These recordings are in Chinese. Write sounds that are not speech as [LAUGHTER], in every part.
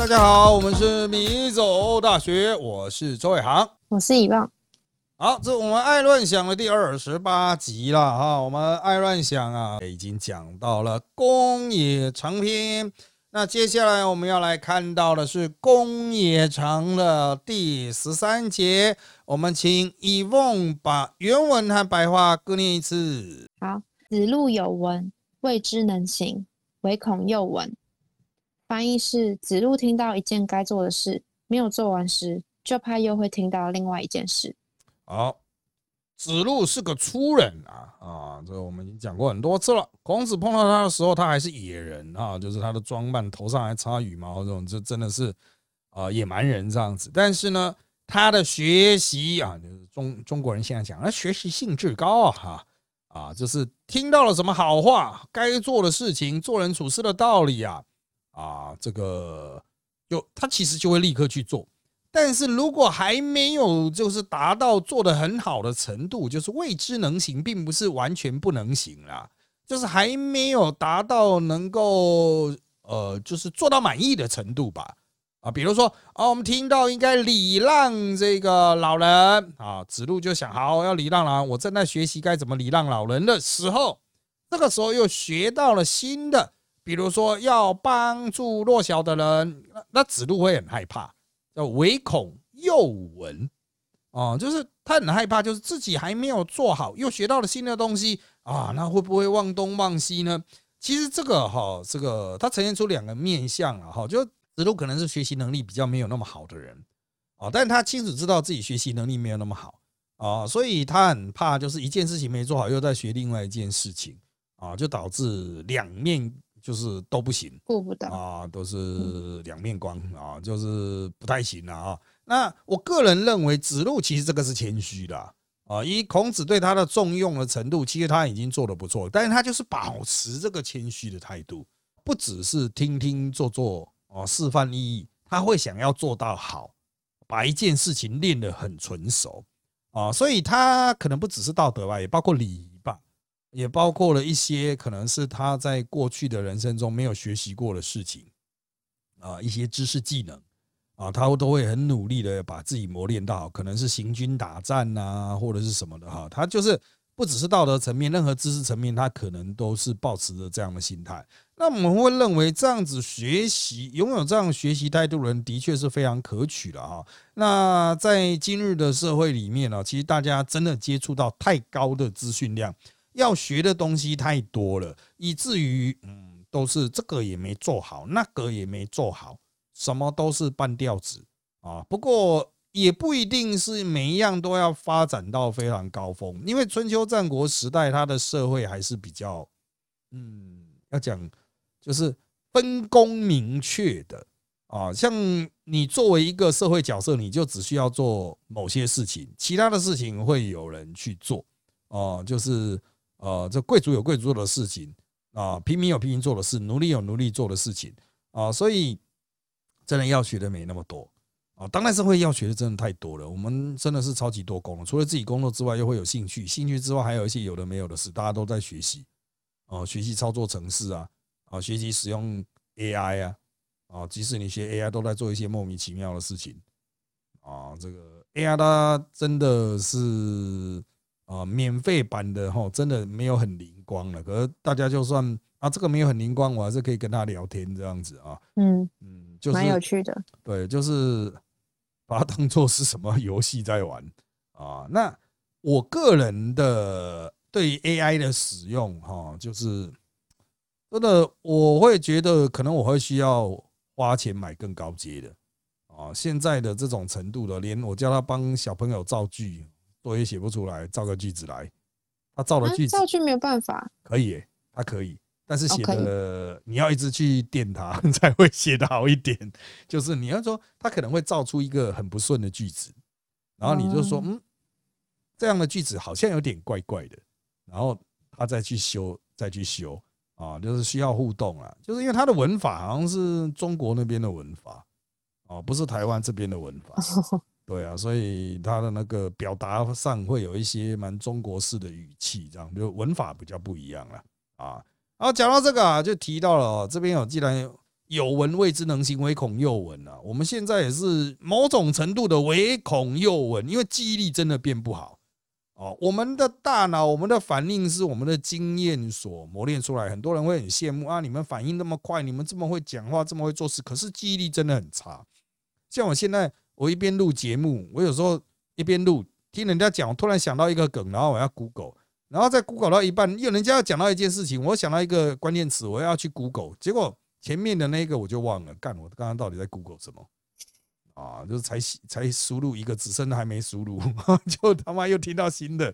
大家好，我们是米走大学，我是周伟航，我是以望。好，这我们爱乱想的第二十八集了哈。我们爱乱想啊，已经讲到了公野长篇，那接下来我们要来看到的是公野长的第十三节。我们请以望把原文和白话各念一次。好，子路有闻，未知能行，唯恐又闻。翻译是：子路听到一件该做的事没有做完时，就怕又会听到另外一件事。好，子路是个粗人啊啊，这个我们已经讲过很多次了。孔子碰到他的时候，他还是野人啊，就是他的装扮，头上还插羽毛，这种这真的是啊野蛮人这样子。但是呢，他的学习啊，就是中中国人现在讲，他学习兴致高啊哈啊，就是听到了什么好话，该做的事情，做人处事的道理啊啊，这个就他其实就会立刻去做。但是如果还没有就是达到做的很好的程度，就是未知能行，并不是完全不能行啦，就是还没有达到能够呃，就是做到满意的程度吧。啊，比如说啊，我们听到应该礼让这个老人啊，子路就想好要礼让了，我正在学习该怎么礼让老人的时候，这个时候又学到了新的，比如说要帮助弱小的人，那子路会很害怕。叫唯恐又闻，哦，就是他很害怕，就是自己还没有做好，又学到了新的东西啊，那会不会忘东忘西呢？其实这个哈，这个他呈现出两个面相啊，哈，就子路可能是学习能力比较没有那么好的人啊，但他清楚知道自己学习能力没有那么好啊，所以他很怕，就是一件事情没做好，又在学另外一件事情啊，就导致两面。就是都不行，顾不到啊，都是两面光啊，就是不太行了啊。那我个人认为，子路其实这个是谦虚的啊。以孔子对他的重用的程度，其实他已经做的不错，但是他就是保持这个谦虚的态度，不只是听听做做哦，示范意义，他会想要做到好，把一件事情练得很纯熟啊。所以他可能不只是道德吧，也包括礼仪。也包括了一些可能是他在过去的人生中没有学习过的事情啊，一些知识技能啊，他都会很努力的把自己磨练到，可能是行军打战呐，或者是什么的哈。他就是不只是道德层面，任何知识层面，他可能都是保持着这样的心态。那我们会认为这样子学习，拥有这样学习态度的人，的确是非常可取的哈。那在今日的社会里面呢，其实大家真的接触到太高的资讯量。要学的东西太多了，以至于嗯，都是这个也没做好，那个也没做好，什么都是半吊子啊。不过也不一定是每一样都要发展到非常高峰，因为春秋战国时代，它的社会还是比较嗯，要讲就是分工明确的啊。像你作为一个社会角色，你就只需要做某些事情，其他的事情会有人去做哦，就是。呃，这贵族有贵族做的事情啊，平民有平民做的事，奴隶有奴隶做的事情啊，所以真的要学的没那么多啊。当然是会要学的真的太多了，我们真的是超级多工了。除了自己工作之外，又会有兴趣，兴趣之外还有一些有的没有的事，大家都在学习啊，学习操作程式啊，啊，学习使用 AI 啊，啊，即使你学 AI，都在做一些莫名其妙的事情啊。这个 AI 它真的是。啊，免费版的哈，真的没有很灵光了。可是大家就算啊，这个没有很灵光，我还是可以跟他聊天这样子啊。嗯嗯，就是蛮有趣的。对，就是 [LAUGHS] 把它当做是什么游戏在玩啊。那我个人的对 AI 的使用哈，就是真的我会觉得可能我会需要花钱买更高阶的啊。现在的这种程度的，连我叫他帮小朋友造句。作业写不出来，造个句子来。他造了句子，造句没有办法。可以，他可以，但是写的你要一直去电他，[LAUGHS] 才会写的好一点。就是你要说，他可能会造出一个很不顺的句子，然后你就说，嗯，这样的句子好像有点怪怪的，然后他再去修，再去修啊，就是需要互动啊。就是因为他的文法好像是中国那边的文法，哦，不是台湾这边的文法。[LAUGHS] 对啊，所以他的那个表达上会有一些蛮中国式的语气，这样就文法比较不一样了啊。然后讲到这个啊，就提到了这边有，既然有闻谓之能行，唯恐又闻啊。我们现在也是某种程度的唯恐又闻，因为记忆力真的变不好哦。我们的大脑，我们的反应是我们的经验所磨练出来。很多人会很羡慕啊，你们反应那么快，你们这么会讲话，这么会做事，可是记忆力真的很差。像我现在，我一边录节目，我有时候一边录，听人家讲，我突然想到一个梗，然后我要 Google。然后在 Google 到一半，又人家要讲到一件事情，我想到一个关键词，我要去 Google，结果前面的那个我就忘了。干，我刚刚到底在 Google 什么？啊，就是才才输入一个只剩的还没输入，[LAUGHS] 就他妈又听到新的。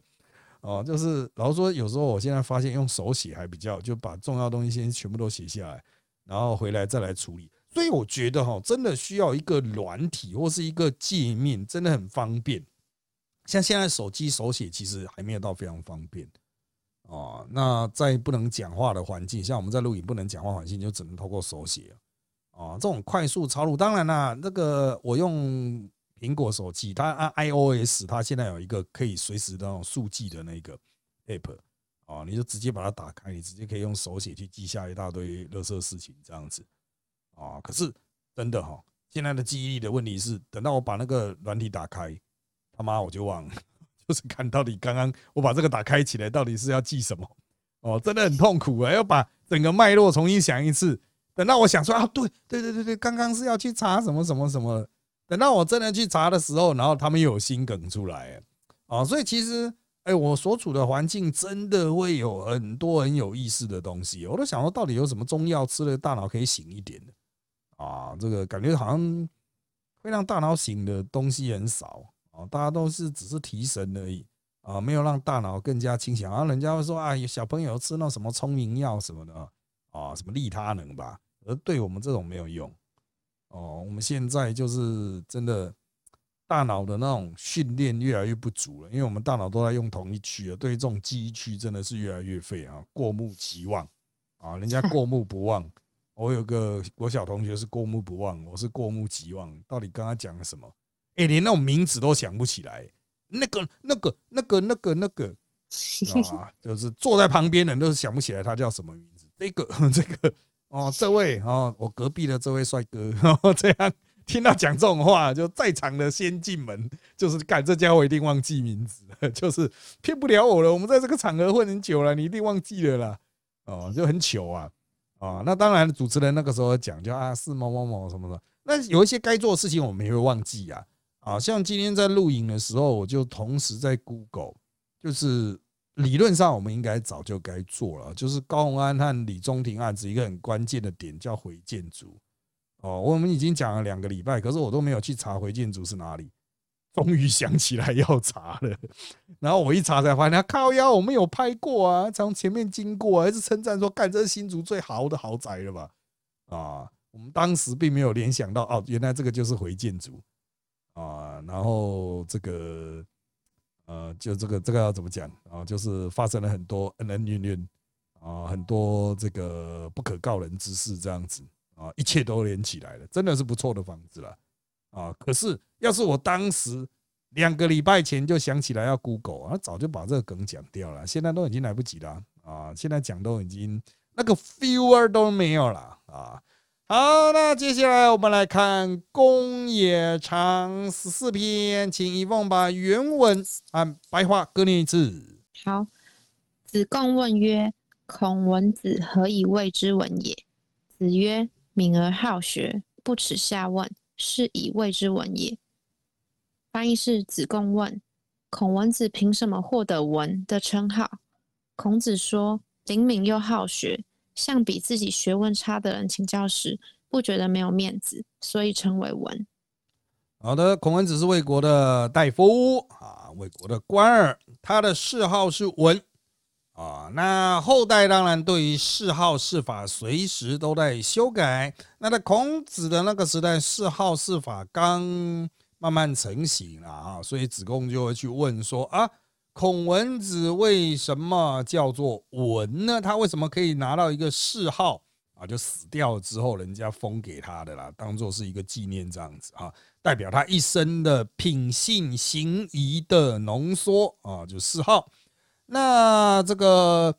哦，就是老实说，有时候我现在发现用手写还比较，就把重要东西先全部都写下来，然后回来再来处理。所以我觉得哈，真的需要一个软体或是一个界面，真的很方便。像现在手机手写其实还没有到非常方便哦。那在不能讲话的环境，像我们在录影不能讲话环境，就只能透过手写啊。这种快速抄录，当然啦，那个我用苹果手机，它按 iOS，它现在有一个可以随时那种速记的那个 app 啊，你就直接把它打开，你直接可以用手写去记下一大堆垃圾事情这样子啊。可是真的哈，现在的记忆力的问题是，等到我把那个软体打开。他妈，我就忘了，[LAUGHS] 就是看到底刚刚我把这个打开起来，到底是要记什么？哦，真的很痛苦啊，要把整个脉络重新想一次。等到我想说啊，对对对对对，刚刚是要去查什么什么什么。等到我真的去查的时候，然后他们又有新梗出来，啊，所以其实，哎，我所处的环境真的会有很多很有意思的东西。我都想说，到底有什么中药吃了大脑可以醒一点的？啊，这个感觉好像会让大脑醒的东西很少。啊，大家都是只是提神而已啊，没有让大脑更加清醒。然后人家会说啊，有小朋友吃那什么聪明药什么的啊，什么利他能吧，而对我们这种没有用。哦，我们现在就是真的大脑的那种训练越来越不足了，因为我们大脑都在用同一区了，对于这种记忆区真的是越来越废啊，过目即忘啊，人家过目不忘，我有个我小同学是过目不忘，我是过目即忘，到底跟他讲了什么？哎，连那种名字都想不起来，那个、那个、那个、那个、那个啊，[LAUGHS] 就是坐在旁边的人都是想不起来他叫什么名字。这个、[LAUGHS] 这个哦，这位哦，我隔壁的这位帅哥，这样听到讲这种话，就在场的先进门，就是干这家伙一定忘记名字，[LAUGHS] 就是骗不了我了。我们在这个场合混很久了，你一定忘记了啦。哦，就很糗啊啊！那当然，主持人那个时候讲就啊是某某某什么的，那有一些该做的事情我们也会忘记啊。啊，像今天在录影的时候，我就同时在 Google，就是理论上我们应该早就该做了，就是高鸿安和李宗廷案子一个很关键的点叫回建筑。哦，我们已经讲了两个礼拜，可是我都没有去查回建筑是哪里，终于想起来要查了。[LAUGHS] 然后我一查才发现，靠腰我们有拍过啊，从前面经过，还是称赞说，干这是新竹最豪的豪宅了吧？啊，我们当时并没有联想到，哦，原来这个就是回建筑。啊，然后这个，呃，就这个这个要怎么讲啊？就是发生了很多恩恩怨怨啊，很多这个不可告人之事，这样子啊，一切都连起来了，真的是不错的房子了啊。可是要是我当时两个礼拜前就想起来要 Google 啊，早就把这个梗讲掉了，现在都已经来不及了啊，现在讲都已经那个 fewer 都没有了啊。好，那接下来我们来看《公冶长》十四篇，请一凤把原文按白话各念一次。好，子贡问曰：“孔文子何以谓之文也？”子曰：“敏而好学，不耻下问，是以谓之文也。”翻译是：子贡问孔文子凭什么获得文的称号？孔子说：“灵敏又好学。”向比自己学问差的人请教时，不觉得没有面子，所以称为文。好的，孔文子是魏国的大夫啊，魏国的官儿，他的谥号是文啊。那后代当然对于谥号谥法随时都在修改。那在孔子的那个时代，谥号谥法刚慢慢成型了啊，所以子贡就会去问说啊。孔文子为什么叫做文呢？他为什么可以拿到一个谥号啊？就死掉之后，人家封给他的啦，当做是一个纪念这样子啊，代表他一生的品性行仪的浓缩啊，就谥号。那这个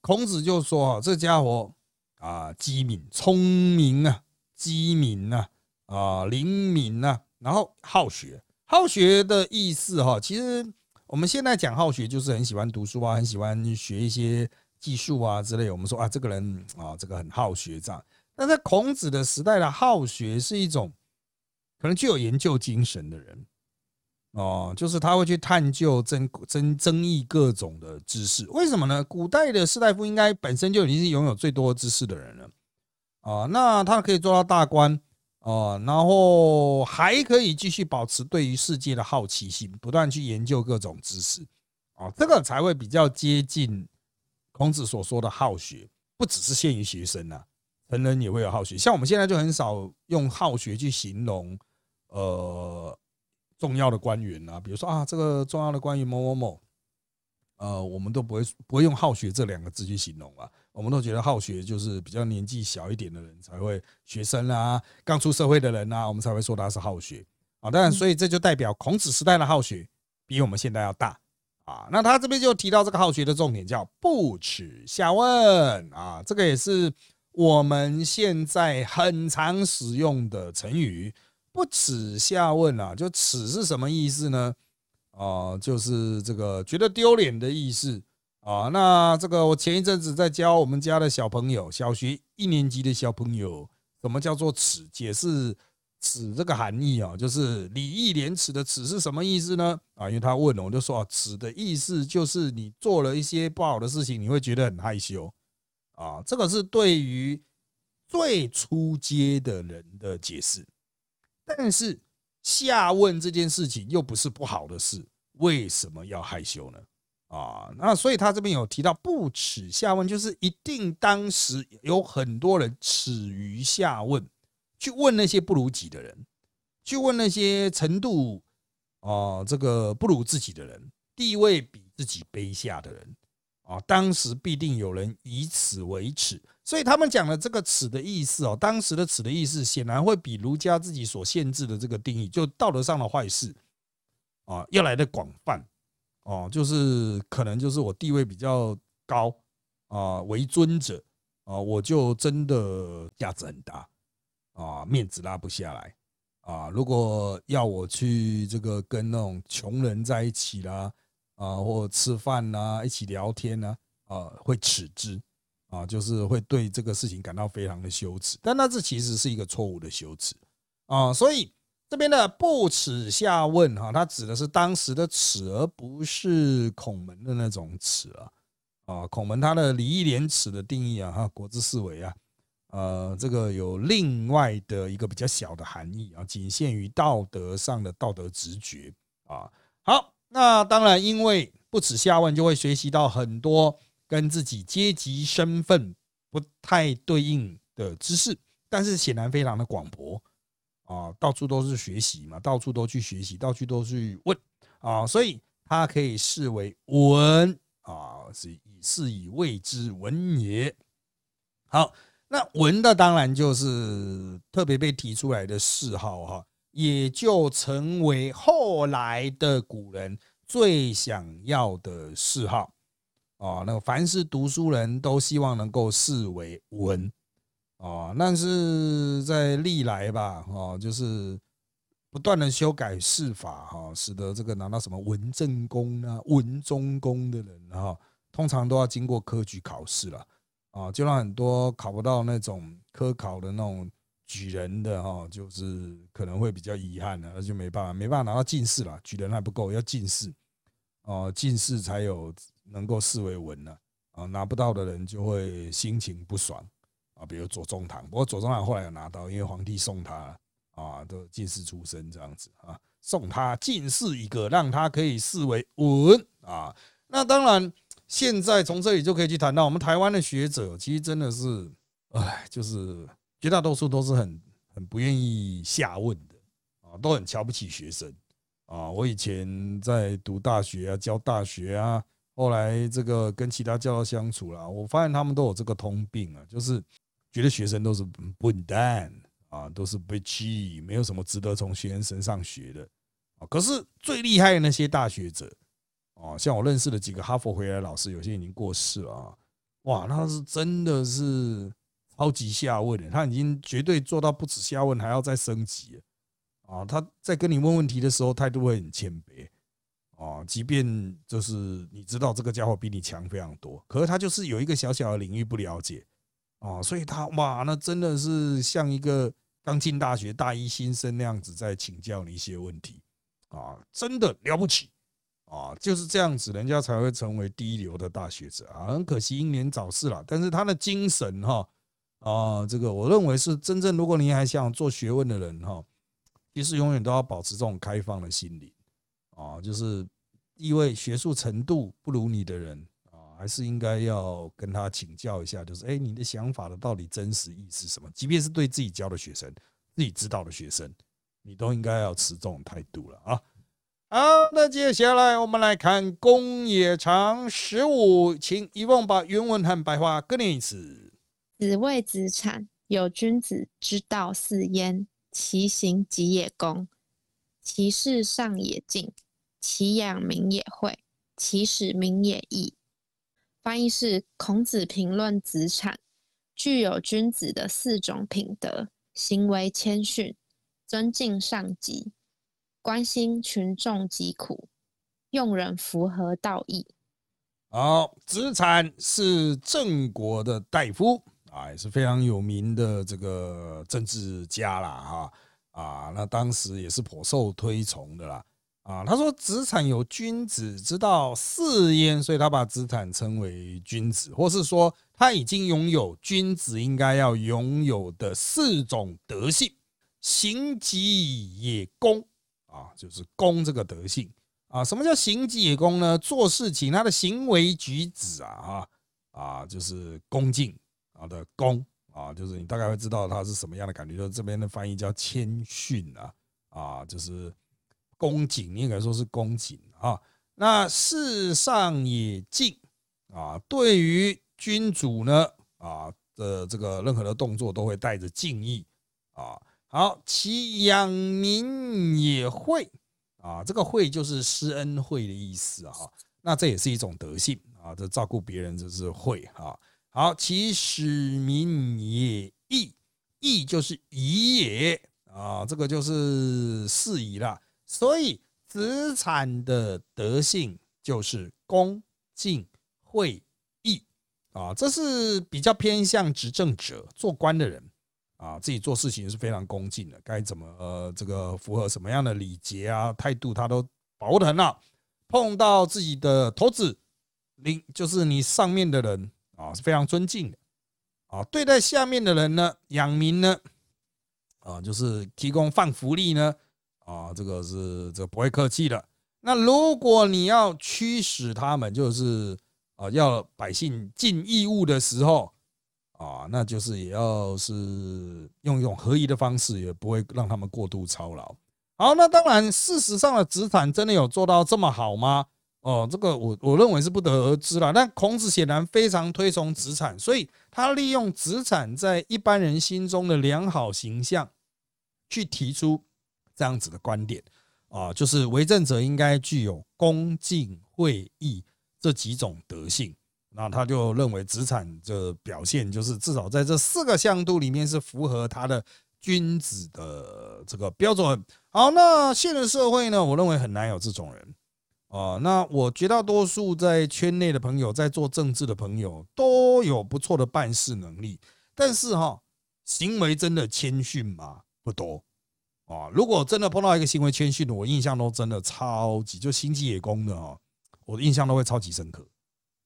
孔子就说，这家伙啊，机敏聪明啊，机敏呐，啊，灵敏呐，然后好学。好学的意思哈，其实我们现在讲好学，就是很喜欢读书啊，很喜欢学一些技术啊之类。我们说啊，这个人啊，这个很好学这样。但在孔子的时代的好学是一种可能具有研究精神的人哦，就是他会去探究、争争争议各种的知识。为什么呢？古代的士大夫应该本身就已经是拥有最多知识的人了啊，那他可以做到大官。哦，然后还可以继续保持对于世界的好奇心，不断去研究各种知识，啊，这个才会比较接近孔子所说的好学，不只是限于学生呐，成人也会有好学。像我们现在就很少用好学去形容，呃，重要的官员啊，比如说啊，这个重要的官员某某某。呃，我们都不会不会用好学这两个字去形容啊，我们都觉得好学就是比较年纪小一点的人才会，学生啊，刚出社会的人啊，我们才会说他是好学啊。当然，所以这就代表孔子时代的好学比我们现在要大啊。那他这边就提到这个好学的重点叫不耻下问啊，这个也是我们现在很常使用的成语。不耻下问啊，就耻是什么意思呢？啊，就是这个觉得丢脸的意思啊。那这个我前一阵子在教我们家的小朋友，小学一年级的小朋友，什么叫做耻？解释耻这个含义啊，就是礼义廉耻的耻是什么意思呢？啊，因为他问了，我就说啊，耻的意思就是你做了一些不好的事情，你会觉得很害羞啊。这个是对于最初阶的人的解释，但是。下问这件事情又不是不好的事，为什么要害羞呢？啊，那所以他这边有提到不耻下问，就是一定当时有很多人耻于下问，去问那些不如己的人，去问那些程度啊这个不如自己的人，地位比自己卑下的人。啊，当时必定有人以此为耻，所以他们讲的这个“耻”的意思哦，当时的“耻”的意思显然会比儒家自己所限制的这个定义，就道德上的坏事啊，要来的广泛哦，就是可能就是我地位比较高啊，为尊者啊，我就真的价值很大啊，面子拉不下来啊，如果要我去这个跟那种穷人在一起啦。啊，或吃饭呐，一起聊天呐，啊，会耻之，啊，就是会对这个事情感到非常的羞耻。但那这其实是一个错误的羞耻啊，所以这边的不耻下问哈，它指的是当时的耻，而不是孔门的那种耻啊。啊，孔门他的礼义廉耻的定义啊，哈，国之四维啊，呃，这个有另外的一个比较小的含义啊，仅限于道德上的道德直觉啊。好。那当然，因为不耻下问，就会学习到很多跟自己阶级身份不太对应的知识，但是显然非常的广博啊，到处都是学习嘛，到处都去学习，到处都去问啊，所以它可以视为文啊，是以是以谓之文也。好，那文的当然就是特别被提出来的谥号哈。也就成为后来的古人最想要的嗜好啊！那凡是读书人都希望能够视为文啊，但是在历来吧，哦，就是不断的修改谥法哈，使得这个拿到什么文正公啊、文忠公的人哈，通常都要经过科举考试了啊，就让很多考不到那种科考的那种。举人的哈，就是可能会比较遗憾的，那就没办法，没办法拿到进士了。举人还不够，要进士哦，进士才有能够视为文呢啊，拿不到的人就会心情不爽啊。比如左宗棠，不过左宗棠后来有拿到，因为皇帝送他啊，都进士出身这样子啊，送他进士一个，让他可以视为文啊。那当然，现在从这里就可以去谈到我们台湾的学者，其实真的是，哎，就是。绝大多数都是很很不愿意下问的啊，都很瞧不起学生啊。我以前在读大学啊，教大学啊，后来这个跟其他教授相处了，我发现他们都有这个通病啊，就是觉得学生都是笨蛋啊，都是被欺，没有什么值得从学生身上学的啊。可是最厉害的那些大学者啊，像我认识的几个哈佛回来的老师，有些已经过世了啊，哇，那是真的是。超级下问的，他已经绝对做到不止下问，还要再升级啊！他在跟你问问题的时候，态度会很谦卑啊，即便就是你知道这个家伙比你强非常多，可是他就是有一个小小的领域不了解啊，所以他哇，那真的是像一个刚进大学大一新生那样子在请教你一些问题啊，真的了不起啊！就是这样子，人家才会成为第一流的大学者啊。很可惜英年早逝了，但是他的精神哈。啊，这个我认为是真正，如果你还想做学问的人哈，其实永远都要保持这种开放的心理啊，就是一位学术程度不如你的人啊，还是应该要跟他请教一下，就是哎，你的想法的到底真实意是什么？即便是对自己教的学生、自己知道的学生，你都应该要持这种态度了啊。好，那接下来我们来看公冶长十五，请一梦把原文和白话各念一次。子谓子产：有君子之道四焉，其行己也公，其事上也敬，其养民也惠，其使民也义。翻译是：孔子评论子产，具有君子的四种品德：行为谦逊，尊敬上级，关心群众疾苦，用人符合道义。好，子产是郑国的大夫。啊，也是非常有名的这个政治家啦，哈啊，那当时也是颇受推崇的啦，啊，他说子产有君子之道四焉，所以他把子产称为君子，或是说他已经拥有君子应该要拥有的四种德性，行己也恭啊，就是恭这个德性啊，什么叫行己也恭呢？做事情他的行为举止啊，啊啊，就是恭敬。的恭啊，就是你大概会知道它是什么样的感觉，就是这边的翻译叫谦逊啊啊，就是恭谨，应该说是恭谨啊。那世上也敬啊，对于君主呢啊的这个任何的动作都会带着敬意啊。好，其养民也会啊，这个惠就是施恩惠的意思啊。那这也是一种德性啊，这照顾别人就是惠啊。好，其使民也义，义就是宜也啊，这个就是适宜了。所以子产的德性就是恭敬惠义啊，这是比较偏向执政者、做官的人啊，自己做事情是非常恭敬的，该怎么呃这个符合什么样的礼节啊态度，他都把握得很好。碰到自己的头子，领就是你上面的人。啊，是非常尊敬的啊！对待下面的人呢，养民呢，啊，就是提供放福利呢，啊，这个是这不会客气的。那如果你要驱使他们，就是啊，要百姓尽义务的时候，啊，那就是也要是用一种合宜的方式，也不会让他们过度操劳。好，那当然，事实上的子产真的有做到这么好吗？哦，这个我我认为是不得而知了。但孔子显然非常推崇子产，所以他利用子产在一般人心中的良好形象，去提出这样子的观点啊，就是为政者应该具有恭敬惠义这几种德性。那他就认为子产的表现，就是至少在这四个向度里面是符合他的君子的这个标准。好，那现代社会呢，我认为很难有这种人。啊，那我绝大多数在圈内的朋友，在做政治的朋友都有不错的办事能力，但是哈，行为真的谦逊吗？不多啊。如果真的碰到一个行为谦逊的，我印象都真的超级就心机也公的哈，我的印象都会超级深刻。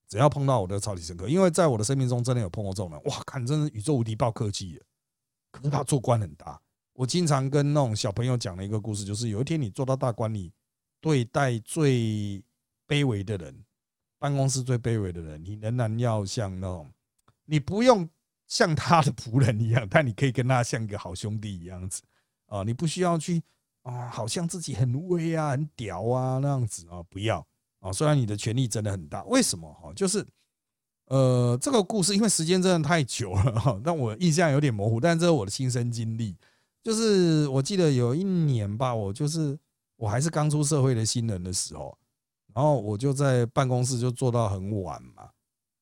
只要碰到我都超级深刻，因为在我的生命中真的有碰过这种人，哇，看真是宇宙无敌爆客气的，可是他做官很大。我经常跟那种小朋友讲的一个故事，就是有一天你做到大官，你。对待最卑微的人，办公室最卑微的人，你仍然要像那种，你不用像他的仆人一样，[LAUGHS] 但你可以跟他像个好兄弟一样子啊，你不需要去啊，好像自己很威啊、很屌啊那样子啊，不要啊。虽然你的权力真的很大，为什么哈？就是呃，这个故事因为时间真的太久了 [LAUGHS] 哈，但我印象有点模糊，但这是我的亲身经历，就是我记得有一年吧，我就是。我还是刚出社会的新人的时候，然后我就在办公室就做到很晚嘛。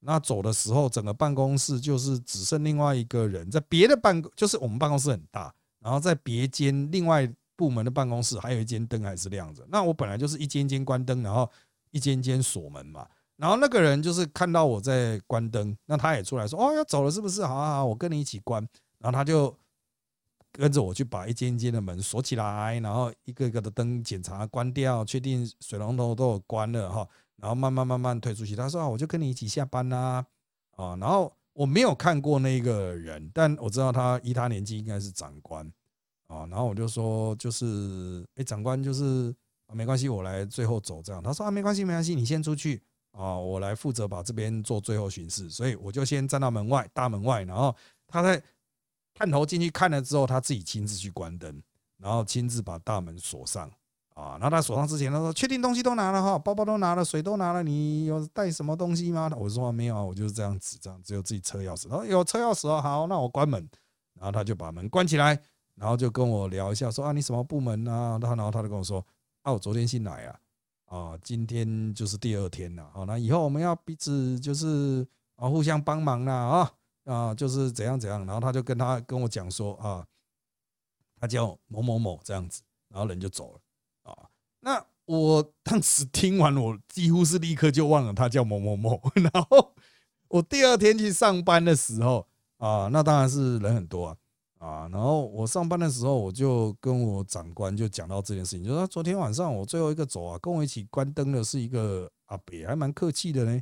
那走的时候，整个办公室就是只剩另外一个人在别的办公，就是我们办公室很大，然后在别间另外部门的办公室还有一间灯还是亮着。那我本来就是一间间关灯，然后一间间锁门嘛。然后那个人就是看到我在关灯，那他也出来说：“哦，要走了是不是？好好好，我跟你一起关。”然后他就跟着我去把一间一间的门锁起来，然后一个一个的灯检查关掉，确定水龙头都有关了哈，然后慢慢慢慢退出去。他说：“啊，我就跟你一起下班啦。”啊，然后我没有看过那个人，但我知道他依他年纪应该是长官啊。然后我就说：“就是哎，长官就是，没关系，我来最后走这样。”他说：“啊，没关系，没关系，你先出去。”啊，我来负责把这边做最后巡视，所以我就先站到门外大门外，然后他在探头进去看了之后，他自己亲自去关灯，然后亲自把大门锁上。啊，然后他锁上之前，他说：“确定东西都拿了哈，包包都拿了，水都拿了，你有带什么东西吗？”我说：“没有啊，我就是这样子，这样只有自己车钥匙。”他说：“有车钥匙哦，好，那我关门。”然后他就把门关起来，然后就跟我聊一下，说：“啊，你什么部门啊？”他然后他就跟我说：“啊，我昨天新来啊。”啊，今天就是第二天了，好，那以后我们要彼此就是啊互相帮忙啦，啊啊，就是怎样怎样，然后他就跟他跟我讲说啊，他叫某某某这样子，然后人就走了啊。那我当时听完，我几乎是立刻就忘了他叫某某某，[LAUGHS] 然后我第二天去上班的时候啊，那当然是人很多啊。啊，然后我上班的时候，我就跟我长官就讲到这件事情，就说昨天晚上我最后一个走啊，跟我一起关灯的是一个阿北，还蛮客气的呢。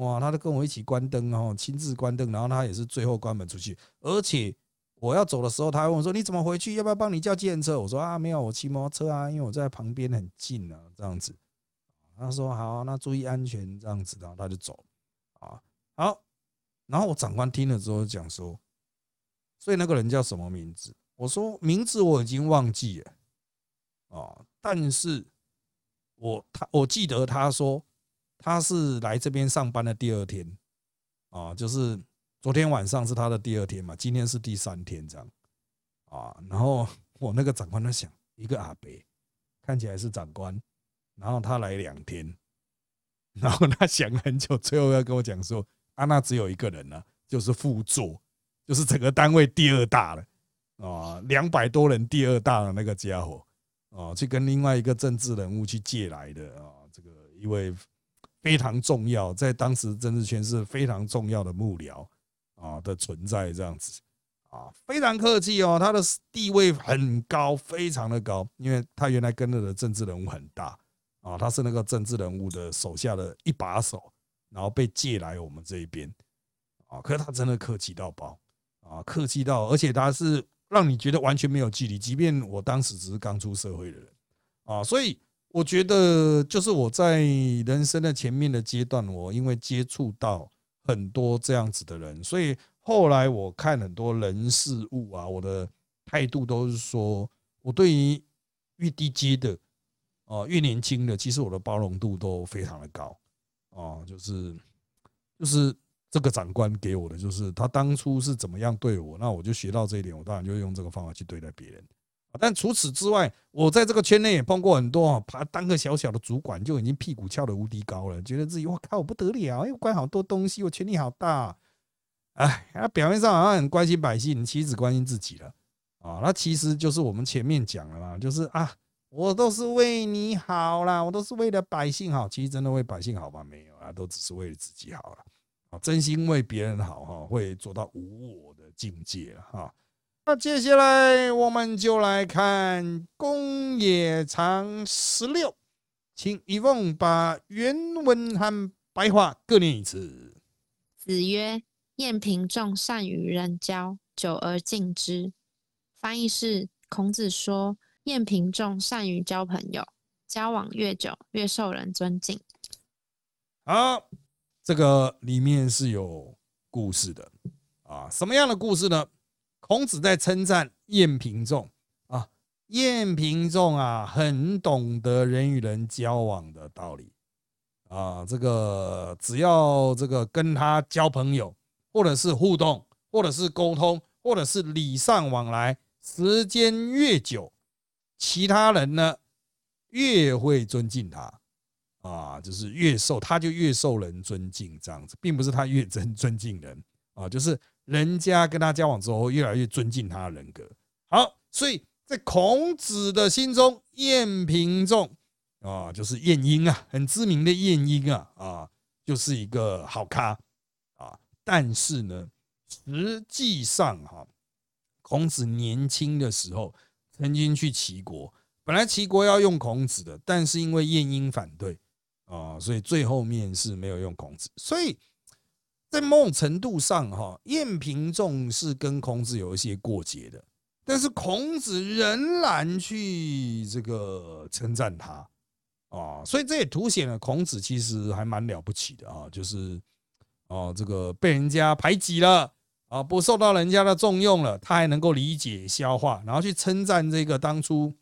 哇，他都跟我一起关灯哦，亲自关灯，然后他也是最后关门出去。而且我要走的时候，他还问我说：“你怎么回去？要不要帮你叫计程车？”我说：“啊，没有，我骑摩托车啊，因为我在旁边很近啊，这样子。”他说：“好，那注意安全，这样子。”然后他就走。啊，好，然后我长官听了之后讲说。所以那个人叫什么名字？我说名字我已经忘记了啊，但是我他我记得他说他是来这边上班的第二天啊，就是昨天晚上是他的第二天嘛，今天是第三天这样啊。然后我那个长官在想，一个阿伯看起来是长官，然后他来两天，然后他想很久，最后要跟我讲说啊，那只有一个人呢，就是副座。就是整个单位第二大了啊，两百多人第二大的那个家伙啊，去跟另外一个政治人物去借来的啊，这个一位非常重要，在当时政治圈是非常重要的幕僚啊的存在，这样子啊，非常客气哦，他的地位很高，非常的高，因为他原来跟着的政治人物很大啊，他是那个政治人物的手下的一把手，然后被借来我们这一边啊，可是他真的客气到爆。啊，客气到，而且他是让你觉得完全没有距离，即便我当时只是刚出社会的人啊，所以我觉得就是我在人生的前面的阶段，我因为接触到很多这样子的人，所以后来我看很多人事物啊，我的态度都是说，我对于越低阶的啊，越年轻的，其实我的包容度都非常的高啊，就是就是。这个长官给我的就是他当初是怎么样对我，那我就学到这一点，我当然就用这个方法去对待别人。但除此之外，我在这个圈内也碰过很多啊，他当个小小的主管就已经屁股翘得无敌高了，觉得自己我靠我不得了，哎，管好多东西，我权力好大。哎，他表面上好像很关心百姓，其实只关心自己了啊。那其实就是我们前面讲了嘛，就是啊，我都是为你好啦，我都是为了百姓好。其实真的为百姓好吗？没有啊，都只是为了自己好了。啊，真心为别人好哈，会做到无我的境界哈。那接下来我们就来看公冶长十六，请一凤把原文和白话各念一次。子曰：“晏平仲善与人交，久而敬之。”翻译是：孔子说，晏平仲善于交朋友，交往越久越受人尊敬。好。这个里面是有故事的啊，什么样的故事呢？孔子在称赞晏平仲啊，晏平仲啊，很懂得人与人交往的道理啊。这个只要这个跟他交朋友，或者是互动，或者是沟通，或者是礼尚往来，时间越久，其他人呢越会尊敬他啊，就是越受他就越受人尊敬这样子，并不是他越尊 [LAUGHS] 尊敬人啊，就是人家跟他交往之后越来越尊敬他的人格。好，所以在孔子的心中，晏平仲啊，就是晏婴啊，很知名的晏婴啊啊，就是一个好咖啊。但是呢，实际上哈，孔子年轻的时候曾经去齐国，本来齐国要用孔子的，但是因为晏婴反对。啊，所以最后面是没有用孔子，所以在某种程度上，哈，晏平仲是跟孔子有一些过节的，但是孔子仍然去这个称赞他啊，所以这也凸显了孔子其实还蛮了不起的啊，就是哦，这个被人家排挤了啊，不受到人家的重用了，他还能够理解消化，然后去称赞这个当初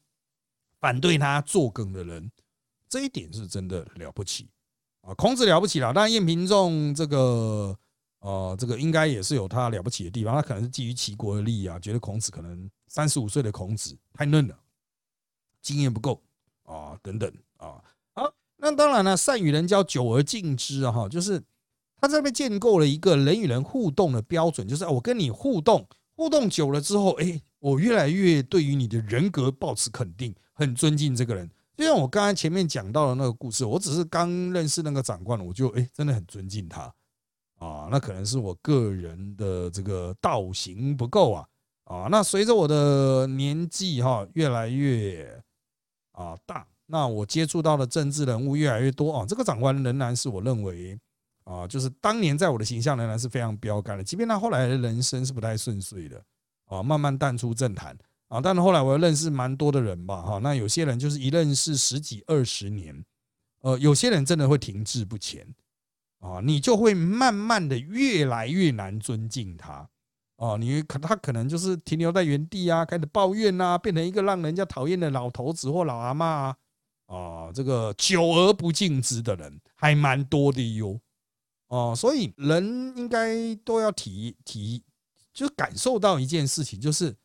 反对他作梗的人。这一点是真的了不起啊！孔子了不起了，当然晏平仲这个呃，这个应该也是有他了不起的地方。他可能是基于齐国的利益啊，觉得孔子可能三十五岁的孔子太嫩了，经验不够啊，等等啊。好，那当然了，善与人交，久而敬之啊，哈，就是他这边建构了一个人与人互动的标准，就是我跟你互动，互动久了之后，哎，我越来越对于你的人格保持肯定，很尊敬这个人。就像我刚才前面讲到的那个故事，我只是刚认识那个长官，我就哎，真的很尊敬他啊。那可能是我个人的这个道行不够啊啊。那随着我的年纪哈越来越啊大，那我接触到的政治人物越来越多啊，这个长官仍然是我认为啊，就是当年在我的形象仍然是非常标杆的，即便他后来的人生是不太顺遂的啊，慢慢淡出政坛。啊，但是后来我又认识蛮多的人吧，哈，那有些人就是一认识十几二十年，呃，有些人真的会停滞不前，啊，你就会慢慢的越来越难尊敬他，哦，你可他可能就是停留在原地啊，开始抱怨啊，变成一个让人家讨厌的老头子或老阿妈啊，啊，这个久而不敬之的人还蛮多的哟，哦，所以人应该都要体体，就感受到一件事情，就是。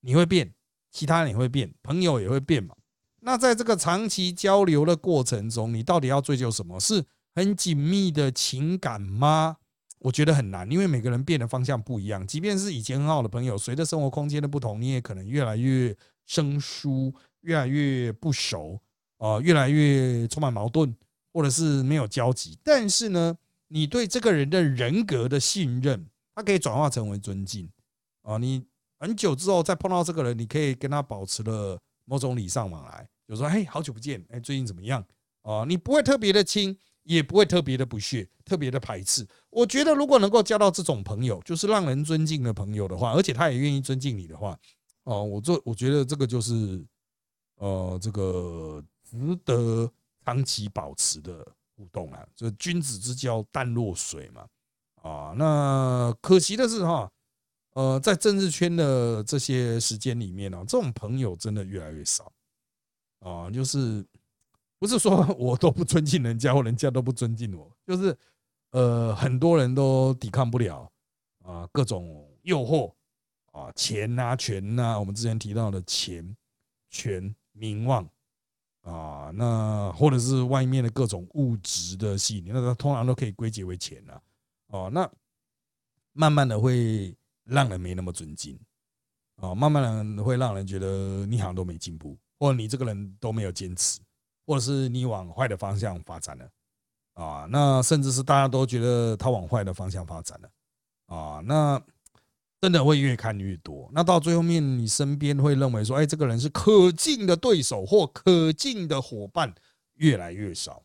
你会变，其他人也会变，朋友也会变嘛。那在这个长期交流的过程中，你到底要追求什么？是很紧密的情感吗？我觉得很难，因为每个人变的方向不一样。即便是以前很好的朋友，随着生活空间的不同，你也可能越来越生疏，越来越不熟啊，越来越充满矛盾，或者是没有交集。但是呢，你对这个人的人格的信任，它可以转化成为尊敬啊，你。很久之后再碰到这个人，你可以跟他保持了某种礼尚往来，就说：“嘿，好久不见，哎，最近怎么样？”啊，你不会特别的亲，也不会特别的不屑，特别的排斥。我觉得，如果能够交到这种朋友，就是让人尊敬的朋友的话，而且他也愿意尊敬你的话，哦，我做，我觉得这个就是，呃，这个值得长期保持的互动啊。就君子之交淡若水嘛，啊，那可惜的是哈。呃，在政治圈的这些时间里面呢，这种朋友真的越来越少啊。就是不是说 [LAUGHS] 我都不尊敬人家，或人家都不尊敬我，就是呃，很多人都抵抗不了啊各种诱惑啊，钱呐、权呐，我们之前提到的钱、权、名望啊，那或者是外面的各种物质的吸引，那它通常都可以归结为钱了哦。那慢慢的会。让人没那么尊敬啊，慢慢的会让人觉得你好像都没进步，或者你这个人都没有坚持，或者是你往坏的方向发展了啊。那甚至是大家都觉得他往坏的方向发展了啊，那真的会越看越多。那到最后面，你身边会认为说，哎，这个人是可敬的对手或可敬的伙伴越来越少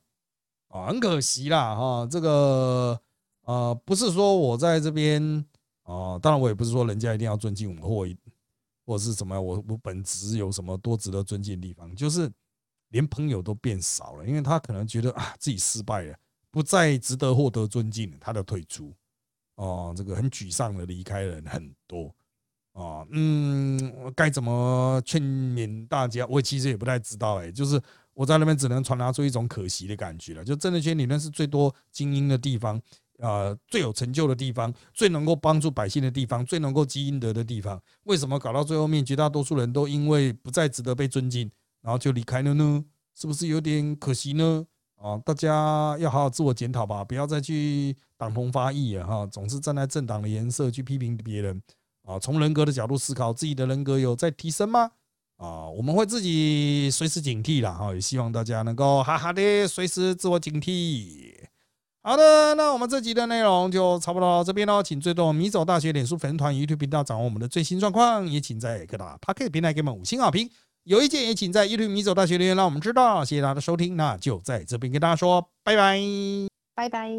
啊，很可惜啦哈。这个呃，不是说我在这边。哦，当然我也不是说人家一定要尊敬我，或或是什么，我我本职有什么多值得尊敬的地方，就是连朋友都变少了，因为他可能觉得啊自己失败了，不再值得获得尊敬，他的退出，哦，这个很沮丧的离开人很多，哦，嗯，该怎么劝勉大家？我其实也不太知道，哎，就是我在那边只能传达出一种可惜的感觉了，就政治圈理论是最多精英的地方。啊，最有成就的地方，最能够帮助百姓的地方，最能够积阴德的地方，为什么搞到最后面，绝大多数人都因为不再值得被尊敬，然后就离开了呢？是不是有点可惜呢？啊，大家要好好自我检讨吧，不要再去党同伐异了哈，总是站在政党的颜色去批评别人啊。从人格的角度思考，自己的人格有在提升吗？啊，我们会自己随时警惕啦哈，也希望大家能够哈哈的随时自我警惕。好的，那我们这集的内容就差不多到这边喽，请追踪米走大学脸书粉丝团、YouTube 频道，掌握我们的最新状况，也请在各大 p o c k e t 平台给我们五星好评。有意见也请在 YouTube 米走大学留言，让我们知道。谢谢大家的收听，那就在这边跟大家说拜拜，拜拜。